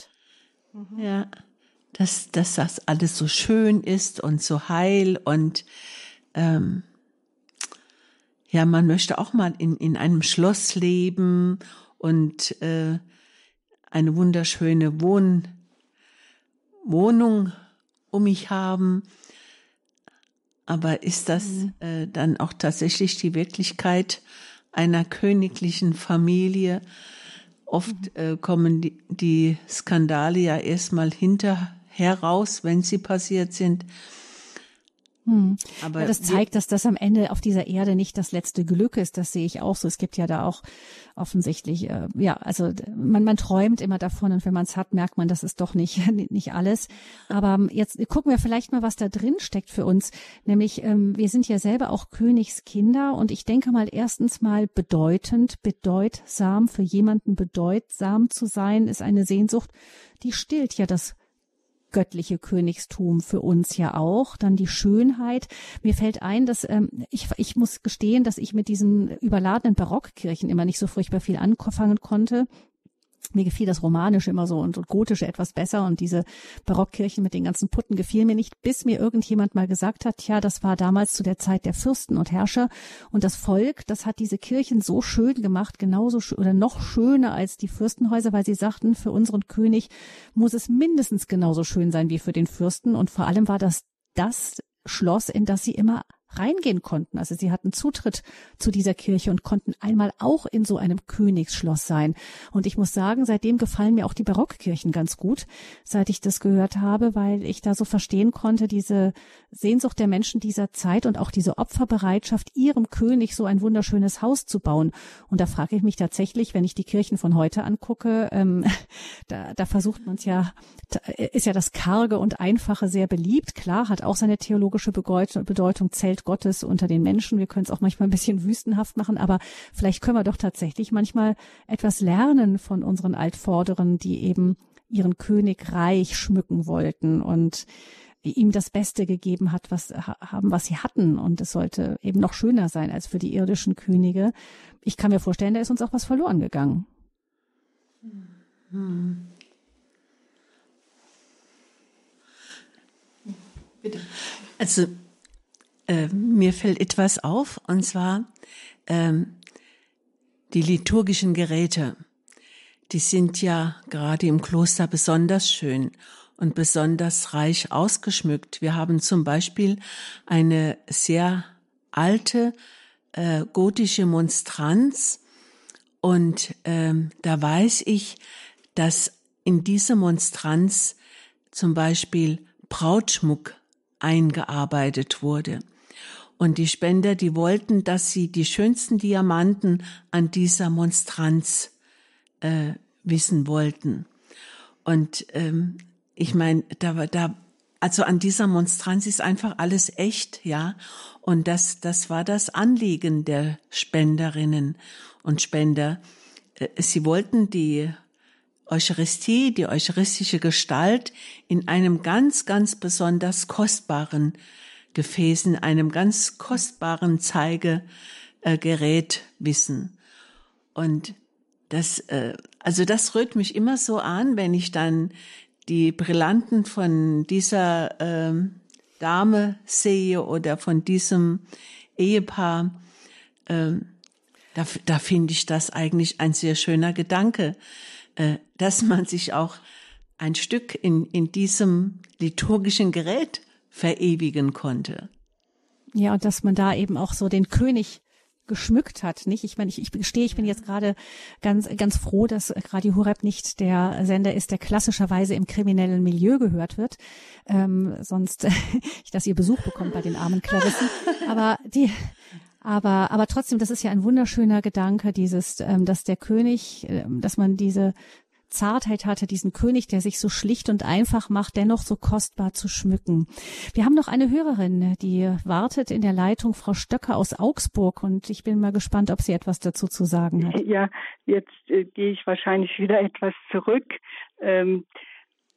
Speaker 3: Mhm. Ja, dass, dass das alles so schön ist und so heil und ähm, ja, man möchte auch mal in, in einem Schloss leben und äh, eine wunderschöne Wohn, Wohnung um mich haben. Aber ist das mhm. äh, dann auch tatsächlich die Wirklichkeit einer königlichen Familie? Oft mhm. äh, kommen die, die Skandale ja erstmal hinterher raus, wenn sie passiert sind.
Speaker 1: Hm. Aber ja, das zeigt, dass das am Ende auf dieser Erde nicht das letzte Glück ist. Das sehe ich auch so. Es gibt ja da auch offensichtlich, äh, ja, also man, man träumt immer davon und wenn man es hat, merkt man, das ist doch nicht, nicht alles. Aber ähm, jetzt gucken wir vielleicht mal, was da drin steckt für uns. Nämlich, ähm, wir sind ja selber auch Königskinder und ich denke mal erstens mal bedeutend, bedeutsam, für jemanden bedeutsam zu sein, ist eine Sehnsucht, die stillt ja das göttliche Königstum für uns ja auch, dann die Schönheit. Mir fällt ein, dass ähm, ich, ich muss gestehen, dass ich mit diesen überladenen Barockkirchen immer nicht so furchtbar viel anfangen konnte mir gefiel das Romanische immer so und, und Gotische etwas besser und diese Barockkirchen mit den ganzen Putten gefiel mir nicht, bis mir irgendjemand mal gesagt hat, ja, das war damals zu der Zeit der Fürsten und Herrscher und das Volk, das hat diese Kirchen so schön gemacht, genauso schön oder noch schöner als die Fürstenhäuser, weil sie sagten, für unseren König muss es mindestens genauso schön sein wie für den Fürsten und vor allem war das das Schloss, in das sie immer reingehen konnten. Also sie hatten Zutritt zu dieser Kirche und konnten einmal auch in so einem Königsschloss sein. Und ich muss sagen, seitdem gefallen mir auch die Barockkirchen ganz gut, seit ich das gehört habe, weil ich da so verstehen konnte, diese Sehnsucht der Menschen dieser Zeit und auch diese Opferbereitschaft, ihrem König so ein wunderschönes Haus zu bauen. Und da frage ich mich tatsächlich, wenn ich die Kirchen von heute angucke, ähm, da, da versucht man es ja, ist ja das Karge und Einfache sehr beliebt. Klar, hat auch seine theologische Bedeutung, zählt Welt Gottes unter den Menschen. Wir können es auch manchmal ein bisschen wüstenhaft machen, aber vielleicht können wir doch tatsächlich manchmal etwas lernen von unseren Altvorderen, die eben ihren König reich schmücken wollten und ihm das Beste gegeben hat, was haben, was sie hatten. Und es sollte eben noch schöner sein als für die irdischen Könige. Ich kann mir vorstellen, da ist uns auch was verloren gegangen. Hm.
Speaker 3: Bitte. Also äh, mir fällt etwas auf, und zwar ähm, die liturgischen Geräte. Die sind ja gerade im Kloster besonders schön und besonders reich ausgeschmückt. Wir haben zum Beispiel eine sehr alte äh, gotische Monstranz und ähm, da weiß ich, dass in diese Monstranz zum Beispiel Brautschmuck eingearbeitet wurde. Und die Spender, die wollten, dass sie die schönsten Diamanten an dieser Monstranz äh, wissen wollten. Und ähm, ich meine, da, da, also an dieser Monstranz ist einfach alles echt, ja. Und das, das war das Anliegen der Spenderinnen und Spender. Äh, sie wollten die Eucharistie, die eucharistische Gestalt in einem ganz, ganz besonders kostbaren Gefäßen, einem ganz kostbaren Zeigegerät wissen. Und das, äh, also das rührt mich immer so an, wenn ich dann die Brillanten von dieser ähm, Dame sehe oder von diesem Ehepaar. Ähm, da, da finde ich das eigentlich ein sehr schöner Gedanke, äh, dass man sich auch ein Stück in, in diesem liturgischen Gerät verewigen konnte.
Speaker 1: Ja, und dass man da eben auch so den König geschmückt hat, nicht? Ich meine, ich, ich gestehe, ich bin jetzt gerade ganz, ganz froh, dass Radio Horeb nicht der Sender ist, der klassischerweise im kriminellen Milieu gehört wird, ähm, sonst, dass ihr Besuch bekommt bei den armen Klarissen. Aber die, aber, aber trotzdem, das ist ja ein wunderschöner Gedanke, dieses, ähm, dass der König, ähm, dass man diese Zartheit hatte, diesen König, der sich so schlicht und einfach macht, dennoch so kostbar zu schmücken. Wir haben noch eine Hörerin, die wartet in der Leitung, Frau Stöcker aus Augsburg, und ich bin mal gespannt, ob sie etwas dazu zu sagen hat.
Speaker 7: Ja, jetzt äh, gehe ich wahrscheinlich wieder etwas zurück. Ähm,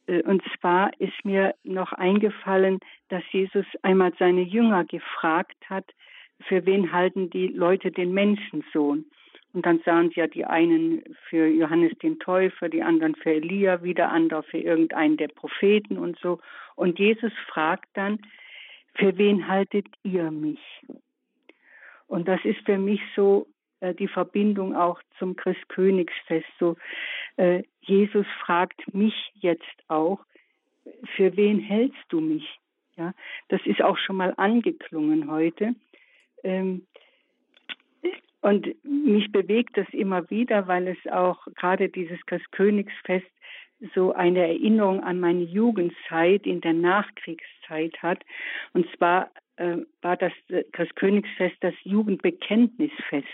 Speaker 7: äh, und zwar ist mir noch eingefallen, dass Jesus einmal seine Jünger gefragt hat, für wen halten die Leute den Menschensohn? Und dann sahen sie ja die einen für Johannes den Täufer, die anderen für Elia, wieder andere für irgendeinen der Propheten und so. Und Jesus fragt dann, für wen haltet ihr mich? Und das ist für mich so äh, die Verbindung auch zum Christkönigsfest. So, äh, Jesus fragt mich jetzt auch, für wen hältst du mich? Ja, das ist auch schon mal angeklungen heute. Ähm, und mich bewegt das immer wieder, weil es auch gerade dieses Christkönigsfest so eine Erinnerung an meine Jugendzeit in der Nachkriegszeit hat. Und zwar äh, war das Christkönigsfest das Jugendbekenntnisfest.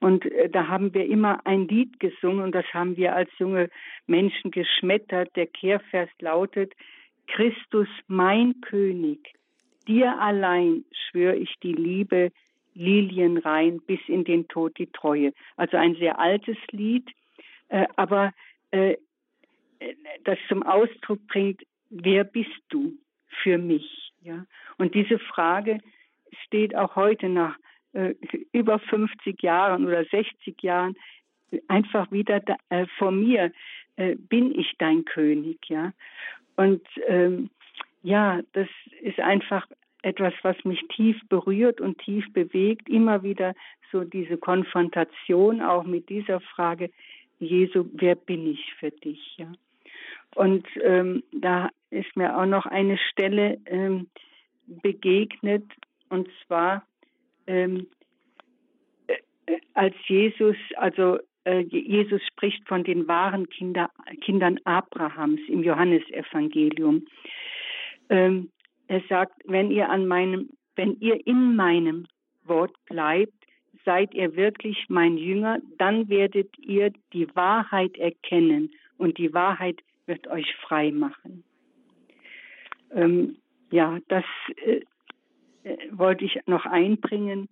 Speaker 7: Und äh, da haben wir immer ein Lied gesungen und das haben wir als junge Menschen geschmettert. Der Kehrvers lautet, Christus mein König, dir allein schwöre ich die Liebe, Lilienrein bis in den Tod die Treue. Also ein sehr altes Lied, äh, aber äh, das zum Ausdruck bringt, wer bist du für mich? Ja? Und diese Frage steht auch heute nach äh, über 50 Jahren oder 60 Jahren einfach wieder da, äh, vor mir. Äh, bin ich dein König? Ja? Und ähm, ja, das ist einfach etwas, was mich tief berührt und tief bewegt, immer wieder so diese Konfrontation auch mit dieser Frage, Jesu, wer bin ich für dich? Ja. Und ähm, da ist mir auch noch eine Stelle ähm, begegnet, und zwar ähm, äh, als Jesus, also äh, Jesus spricht von den wahren Kinder, Kindern Abrahams im Johannesevangelium. Ähm, er sagt, wenn ihr an meinem, wenn ihr in meinem Wort bleibt, seid ihr wirklich mein Jünger, dann werdet ihr die Wahrheit erkennen und die Wahrheit wird euch frei machen. Ähm, ja, das äh, äh, wollte ich noch einbringen.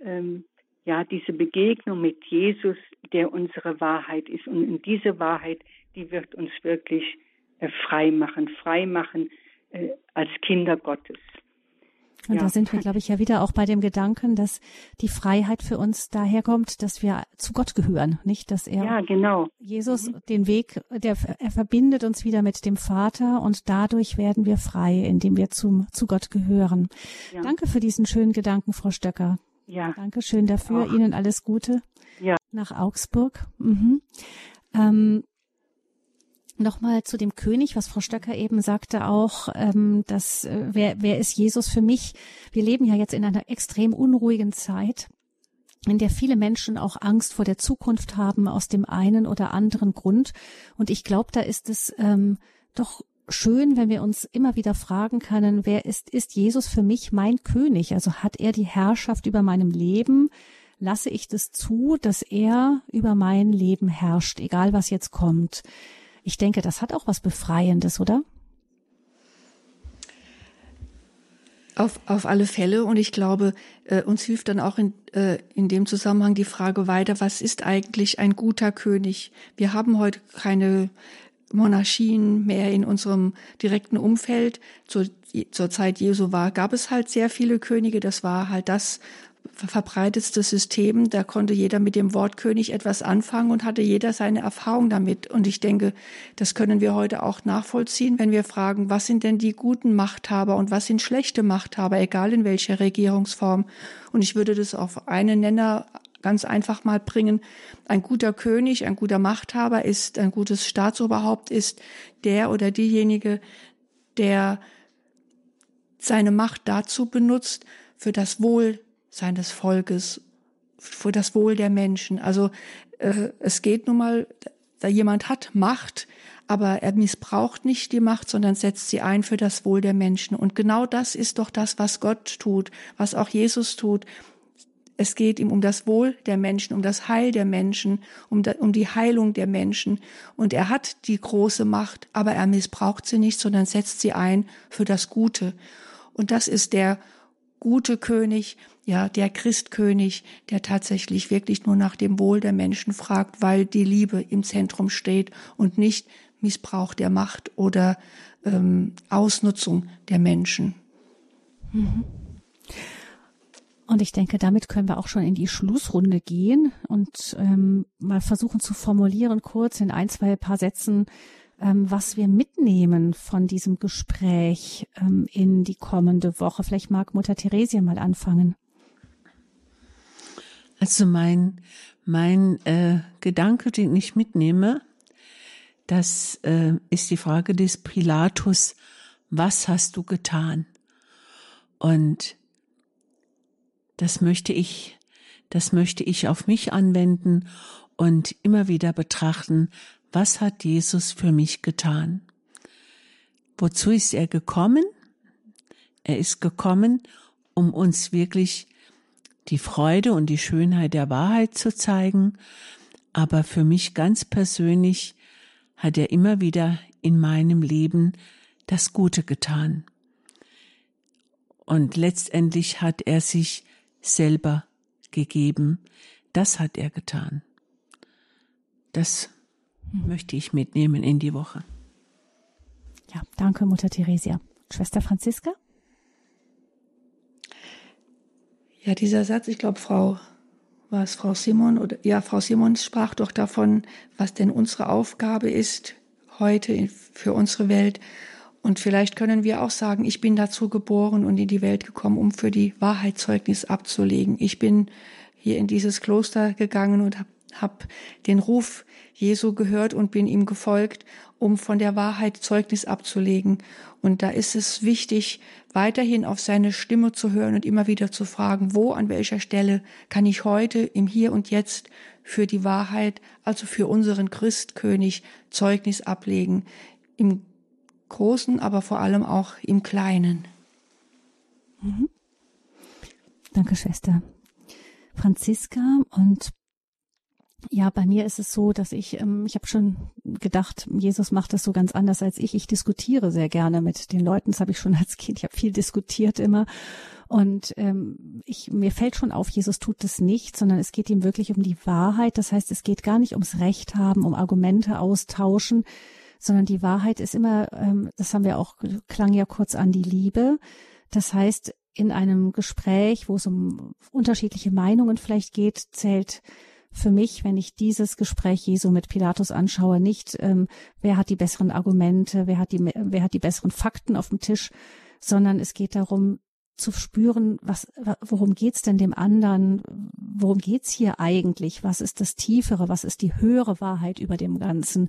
Speaker 7: Ähm, ja, diese Begegnung mit Jesus, der unsere Wahrheit ist. Und diese Wahrheit, die wird uns wirklich äh, frei machen, frei machen äh, als Kinder Gottes.
Speaker 1: Und ja. da sind wir, glaube ich, ja wieder auch bei dem Gedanken, dass die Freiheit für uns daherkommt, dass wir zu Gott gehören, nicht, dass er,
Speaker 7: ja, genau.
Speaker 1: Jesus, mhm. den Weg, der, er verbindet uns wieder mit dem Vater und dadurch werden wir frei, indem wir zum, zu Gott gehören. Ja. Danke für diesen schönen Gedanken, Frau Stöcker. Ja. Dankeschön dafür. Auch. Ihnen alles Gute. Ja. Nach Augsburg. Mhm. Ähm, Nochmal zu dem König, was Frau Stöcker eben sagte auch, ähm, dass äh, wer, wer ist Jesus für mich? Wir leben ja jetzt in einer extrem unruhigen Zeit, in der viele Menschen auch Angst vor der Zukunft haben aus dem einen oder anderen Grund. Und ich glaube, da ist es ähm, doch schön, wenn wir uns immer wieder fragen können, wer ist, ist Jesus für mich mein König? Also hat er die Herrschaft über meinem Leben? Lasse ich das zu, dass er über mein Leben herrscht, egal was jetzt kommt? Ich denke, das hat auch was Befreiendes, oder?
Speaker 2: Auf, auf alle Fälle. Und ich glaube, äh, uns hilft dann auch in, äh, in dem Zusammenhang die Frage weiter, was ist eigentlich ein guter König? Wir haben heute keine Monarchien mehr in unserem direkten Umfeld. Zur, zur Zeit Jesu war, gab es halt sehr viele Könige. Das war halt das, verbreitetste System. Da konnte jeder mit dem Wort König etwas anfangen und hatte jeder seine Erfahrung damit. Und ich denke, das können wir heute auch nachvollziehen, wenn wir fragen, was sind denn die guten Machthaber und was sind schlechte Machthaber, egal in welcher Regierungsform. Und ich würde das auf einen Nenner ganz einfach mal bringen. Ein guter König, ein guter Machthaber ist, ein gutes Staatsoberhaupt ist der oder diejenige, der seine Macht dazu benutzt, für das Wohl seines Volkes für das Wohl der Menschen. Also äh, es geht nun mal, da jemand hat Macht, aber er missbraucht nicht die Macht, sondern setzt sie ein für das Wohl der Menschen. Und genau das ist doch das, was Gott tut, was auch Jesus tut. Es geht ihm um das Wohl der Menschen, um das Heil der Menschen, um, die Heilung der Menschen. Und er hat die große Macht, aber er missbraucht sie nicht, sondern setzt sie ein für das Gute. Und das ist der gute König, ja, der Christkönig, der tatsächlich wirklich nur nach dem Wohl der Menschen fragt, weil die Liebe im Zentrum steht und nicht Missbrauch der Macht oder ähm, Ausnutzung der Menschen.
Speaker 1: Mhm. Und ich denke, damit können wir auch schon in die Schlussrunde gehen und ähm, mal versuchen zu formulieren, kurz in ein, zwei paar Sätzen, ähm, was wir mitnehmen von diesem Gespräch ähm, in die kommende Woche. Vielleicht mag Mutter Theresia mal anfangen.
Speaker 3: Also mein, mein äh, Gedanke, den ich mitnehme, das äh, ist die Frage des Pilatus, was hast du getan? Und das möchte ich, das möchte ich auf mich anwenden und immer wieder betrachten, was hat Jesus für mich getan? Wozu ist er gekommen? Er ist gekommen, um uns wirklich die Freude und die Schönheit der Wahrheit zu zeigen, aber für mich ganz persönlich hat er immer wieder in meinem Leben das Gute getan. Und letztendlich hat er sich selber gegeben. Das hat er getan. Das möchte ich mitnehmen in die Woche.
Speaker 1: Ja, danke, Mutter Theresia. Schwester Franziska?
Speaker 2: Ja, dieser Satz, ich glaube, Frau, war es Frau Simon oder, ja, Frau Simon sprach doch davon, was denn unsere Aufgabe ist heute für unsere Welt. Und vielleicht können wir auch sagen, ich bin dazu geboren und in die Welt gekommen, um für die Wahrheit Zeugnis abzulegen. Ich bin hier in dieses Kloster gegangen und habe hab den Ruf Jesu gehört und bin ihm gefolgt, um von der Wahrheit Zeugnis abzulegen. Und da ist es wichtig, weiterhin auf seine Stimme zu hören und immer wieder zu fragen, wo, an welcher Stelle kann ich heute im Hier und Jetzt für die Wahrheit, also für unseren Christkönig, Zeugnis ablegen. Im Großen, aber vor allem auch im Kleinen.
Speaker 1: Mhm. Danke, Schwester. Franziska und ja, bei mir ist es so, dass ich, ähm, ich habe schon gedacht, Jesus macht das so ganz anders als ich. Ich diskutiere sehr gerne mit den Leuten. Das habe ich schon als Kind. Ich habe viel diskutiert immer. Und ähm, ich, mir fällt schon auf, Jesus tut das nicht, sondern es geht ihm wirklich um die Wahrheit. Das heißt, es geht gar nicht ums Recht haben, um Argumente austauschen, sondern die Wahrheit ist immer, ähm, das haben wir auch, klang ja kurz an, die Liebe. Das heißt, in einem Gespräch, wo es um unterschiedliche Meinungen vielleicht geht, zählt für mich, wenn ich dieses Gespräch Jesu mit Pilatus anschaue, nicht, ähm, wer hat die besseren Argumente, wer hat die, wer hat die besseren Fakten auf dem Tisch, sondern es geht darum, zu spüren, was, worum geht's denn dem anderen? Worum geht's hier eigentlich? Was ist das Tiefere? Was ist die höhere Wahrheit über dem Ganzen?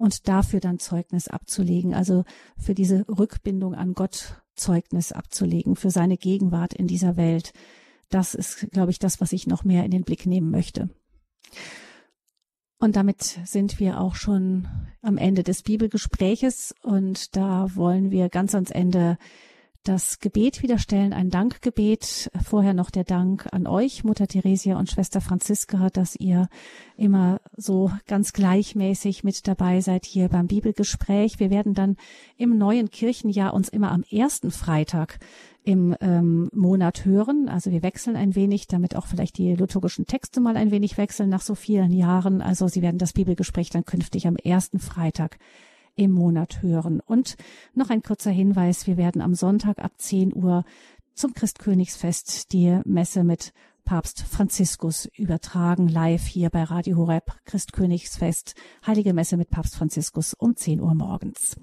Speaker 1: und dafür dann Zeugnis abzulegen, also für diese Rückbindung an Gott Zeugnis abzulegen, für seine Gegenwart in dieser Welt. Das ist, glaube ich, das, was ich noch mehr in den Blick nehmen möchte. Und damit sind wir auch schon am Ende des Bibelgespräches und da wollen wir ganz ans Ende das Gebet wieder stellen, ein Dankgebet. Vorher noch der Dank an euch, Mutter Theresia und Schwester Franziska, dass ihr immer so ganz gleichmäßig mit dabei seid hier beim Bibelgespräch. Wir werden dann im neuen Kirchenjahr uns immer am ersten Freitag im ähm, Monat hören. Also wir wechseln ein wenig, damit auch vielleicht die liturgischen Texte mal ein wenig wechseln nach so vielen Jahren. Also Sie werden das Bibelgespräch dann künftig am ersten Freitag im Monat hören. Und noch ein kurzer Hinweis, wir werden am Sonntag ab 10 Uhr zum Christkönigsfest die Messe mit Papst Franziskus übertragen, live hier bei Radio Horeb, Christkönigsfest, Heilige Messe mit Papst Franziskus um 10 Uhr morgens.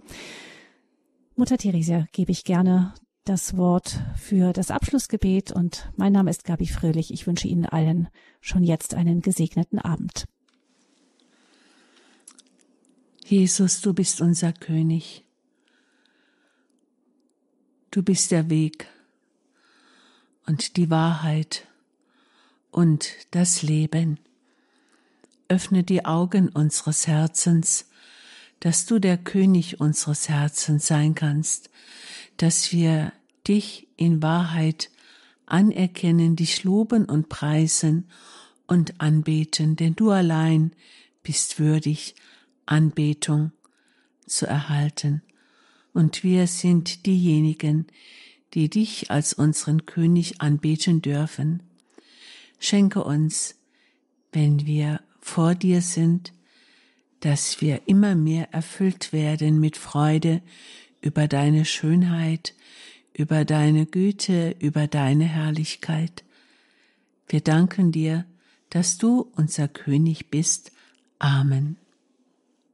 Speaker 1: Mutter Theresia gebe ich gerne das Wort für das Abschlussgebet und mein Name ist Gabi Fröhlich. Ich wünsche Ihnen allen schon jetzt einen gesegneten Abend.
Speaker 3: Jesus, du bist unser König. Du bist der Weg und die Wahrheit und das Leben. Öffne die Augen unseres Herzens, dass du der König unseres Herzens sein kannst, dass wir dich in Wahrheit anerkennen, dich loben und preisen und anbeten, denn du allein bist würdig, Anbetung zu erhalten. Und wir sind diejenigen, die dich als unseren König anbeten dürfen. Schenke uns, wenn wir vor dir sind, dass wir immer mehr erfüllt werden mit Freude über deine Schönheit, über deine Güte, über deine Herrlichkeit. Wir danken dir, dass du unser König bist. Amen.